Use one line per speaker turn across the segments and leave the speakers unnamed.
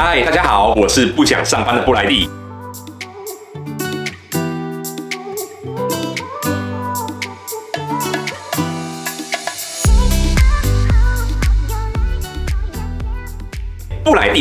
嗨，大家好，我是不想上班的布莱利。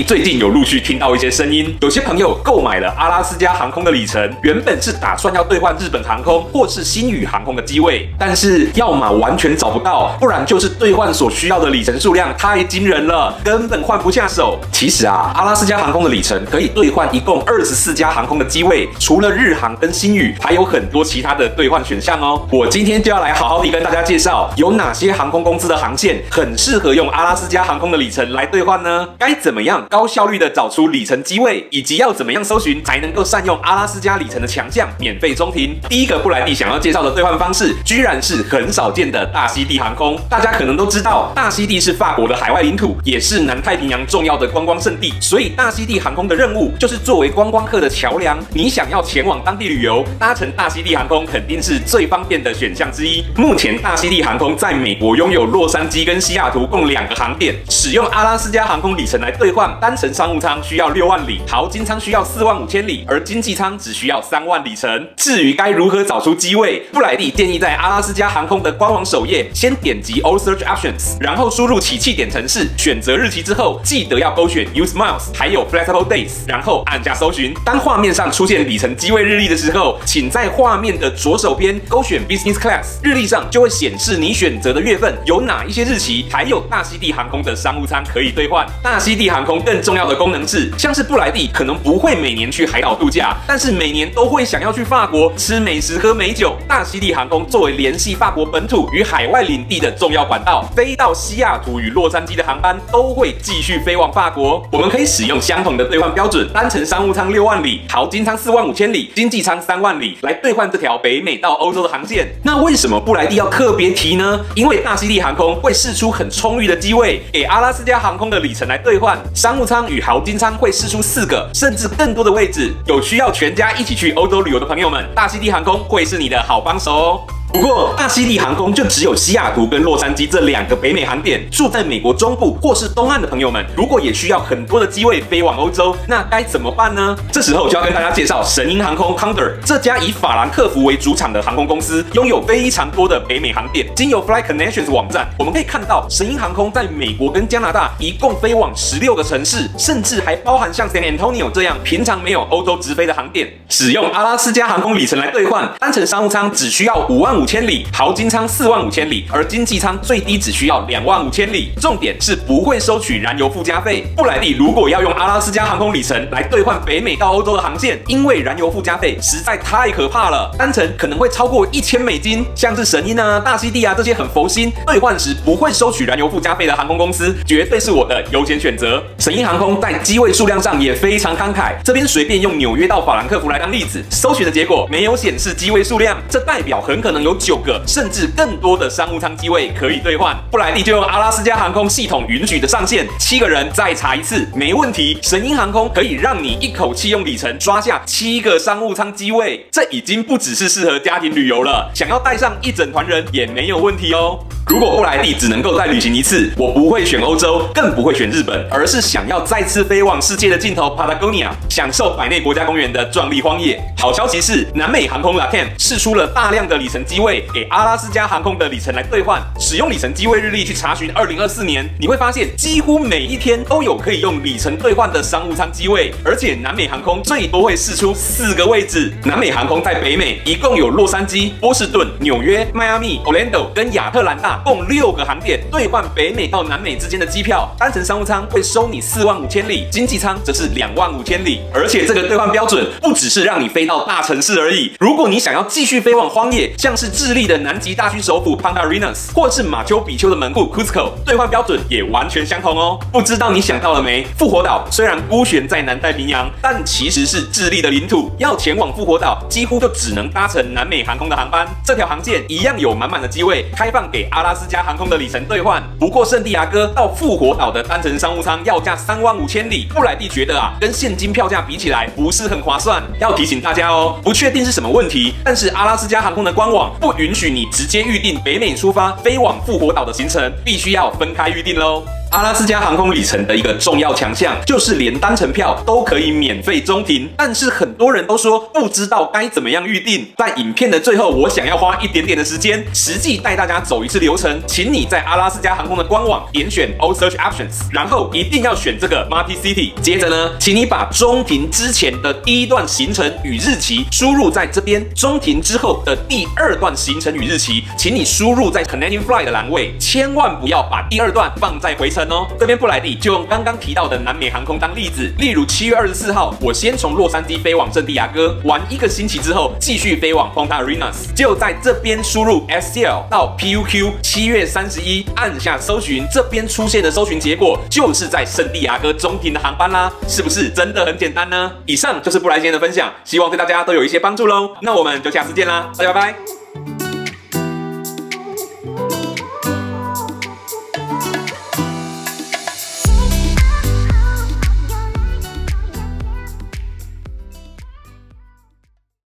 最近有陆续听到一些声音，有些朋友购买了阿拉斯加航空的里程，原本是打算要兑换日本航空或是星宇航空的机位，但是要么完全找不到，不然就是兑换所需要的里程数量太惊人了，根本换不下手。其实啊，阿拉斯加航空的里程可以兑换一共二十四家航空的机位，除了日航跟星宇，还有很多其他的兑换选项哦。我今天就要来好好的跟大家介绍，有哪些航空公司的航线很适合用阿拉斯加航空的里程来兑换呢？该怎么？样高效率的找出里程机位，以及要怎么样搜寻才能够善用阿拉斯加里程的强项，免费中停。第一个布莱蒂想要介绍的兑换方式，居然是很少见的大溪地航空。大家可能都知道，大溪地是法国的海外领土，也是南太平洋重要的观光胜地。所以大溪地航空的任务就是作为观光客的桥梁。你想要前往当地旅游，搭乘大溪地航空肯定是最方便的选项之一。目前大溪地航空在美国拥有洛杉矶跟西雅图共两个航点，使用阿拉斯加航空里程来兑。单程商务舱需要六万里，淘金舱需要四万五千里，而经济舱只需要三万里程。至于该如何找出机位，布莱蒂建议在阿拉斯加航空的官网首页先点击 All Search Options，然后输入起訖点城市，选择日期之后，记得要勾选 Use Miles，还有 Flexible Days，然后按下搜寻。当画面上出现里程机位日历的时候，请在画面的左手边勾选 Business Class，日历上就会显示你选择的月份有哪一些日期，还有大溪地航空的商务舱可以兑换。大溪地航空更重要的功能是，像是布莱蒂可能不会每年去海岛度假，但是每年都会想要去法国吃美食、喝美酒。大溪地航空作为联系法国本土与海外领地的重要管道，飞到西雅图与洛杉矶的航班都会继续飞往法国。我们可以使用相同的兑换标准，单程商务舱六万里，淘金舱四万五千里，经济舱三万里来兑换这条北美到欧洲的航线。那为什么布莱蒂要特别提呢？因为大溪地航空会释出很充裕的机位给阿拉斯加航空的里程来兑换。商务舱与豪金舱会试出四个甚至更多的位置，有需要全家一起去欧洲旅游的朋友们，大溪地航空会是你的好帮手哦。不过，大溪地航空就只有西雅图跟洛杉矶这两个北美航点。住在美国中部或是东岸的朋友们，如果也需要很多的机位飞往欧洲，那该怎么办呢？这时候就要跟大家介绍神鹰航空 Condor 这家以法兰克福为主场的航空公司，拥有非常多的北美航点。经由 Fly Connections 网站，我们可以看到神鹰航空在美国跟加拿大一共飞往十六个城市，甚至还包含像 San Antonio 这样平常没有欧洲直飞的航点。使用阿拉斯加航空里程来兑换，单程商务舱只需要五万五千里，豪金舱四万五千里，而经济舱最低只需要两万五千里。重点是不会收取燃油附加费。布莱蒂如果要用阿拉斯加航空里程来兑换北美到欧洲的航线，因为燃油附加费实在太可怕了，单程可能会超过一千美金。像是神鹰啊、大溪地啊这些很佛心，兑换时不会收取燃油附加费的航空公司，绝对是我的优先选择。神鹰航空在机位数量上也非常慷慨，这边随便用纽约到法兰克福来当例子，搜寻的结果没有显示机位数量，这代表很可能有九个甚至更多的商务舱机位可以兑换。布莱蒂就用阿拉斯加航空系统允许的上限，七个人再查一次没问题。神鹰航空可以让你一口气用里程刷下七个商务舱机位，这已经不只是适合家庭旅游了，想要带上一整团人也没有问题哦。如果不来地只能够再旅行一次，我不会选欧洲，更不会选日本，而是想要再次飞往世界的尽头 Patagonia，享受百内国家公园的壮丽荒野。好消息是，南美航空 LATAM 释出了大量的里程机位给阿拉斯加航空的里程来兑换。使用里程机位日历去查询2024年，你会发现几乎每一天都有可以用里程兑换的商务舱机位，而且南美航空最多会释出四个位置。南美航空在北美一共有洛杉矶、波士顿、纽约、迈阿密、Orlando 跟亚特兰大。共六个航点兑换北美到南美之间的机票，单程商务舱会收你四万五千里，经济舱则是两万五千里。而且这个兑换标准不只是让你飞到大城市而已，如果你想要继续飞往荒野，像是智利的南极大区首府 Punta Arenas，或是马丘比丘的门户 Cusco，兑换标准也完全相同哦。不知道你想到了没？复活岛虽然孤悬在南太平洋，但其实是智利的领土。要前往复活岛，几乎就只能搭乘南美航空的航班。这条航线一样有满满的机位，开放给阿拉阿拉斯加航空的里程兑换，不过圣地亚哥到复活岛的单程商务舱要价三万五千里，布莱蒂觉得啊，跟现金票价比起来不是很划算。要提醒大家哦，不确定是什么问题，但是阿拉斯加航空的官网不允许你直接预定北美出发飞往复活岛的行程，必须要分开预定喽。阿拉斯加航空里程的一个重要强项就是连单程票都可以免费中停，但是很多人都说不知道该怎么样预定。在影片的最后，我想要花一点点的时间，实际带大家走一次流程。请你在阿拉斯加航空的官网点选 All Search Options，然后一定要选这个 Marty City。接着呢，请你把中停之前的第一段行程与日期输入在这边，中停之后的第二段行程与日期，请你输入在 Connecting Flight 的栏位，千万不要把第二段放在回程。哦，这边布莱迪就用刚刚提到的南美航空当例子，例如七月二十四号，我先从洛杉矶飞往圣地亚哥，玩一个星期之后，继续飞往 Ponta Arenas，就在这边输入 SCL 到 PUQ，七月三十一，按下搜寻，这边出现的搜寻结果就是在圣地亚哥中停的航班啦，是不是真的很简单呢？以上就是布莱今天的分享，希望对大家都有一些帮助喽。那我们就下次见啦，大家拜拜。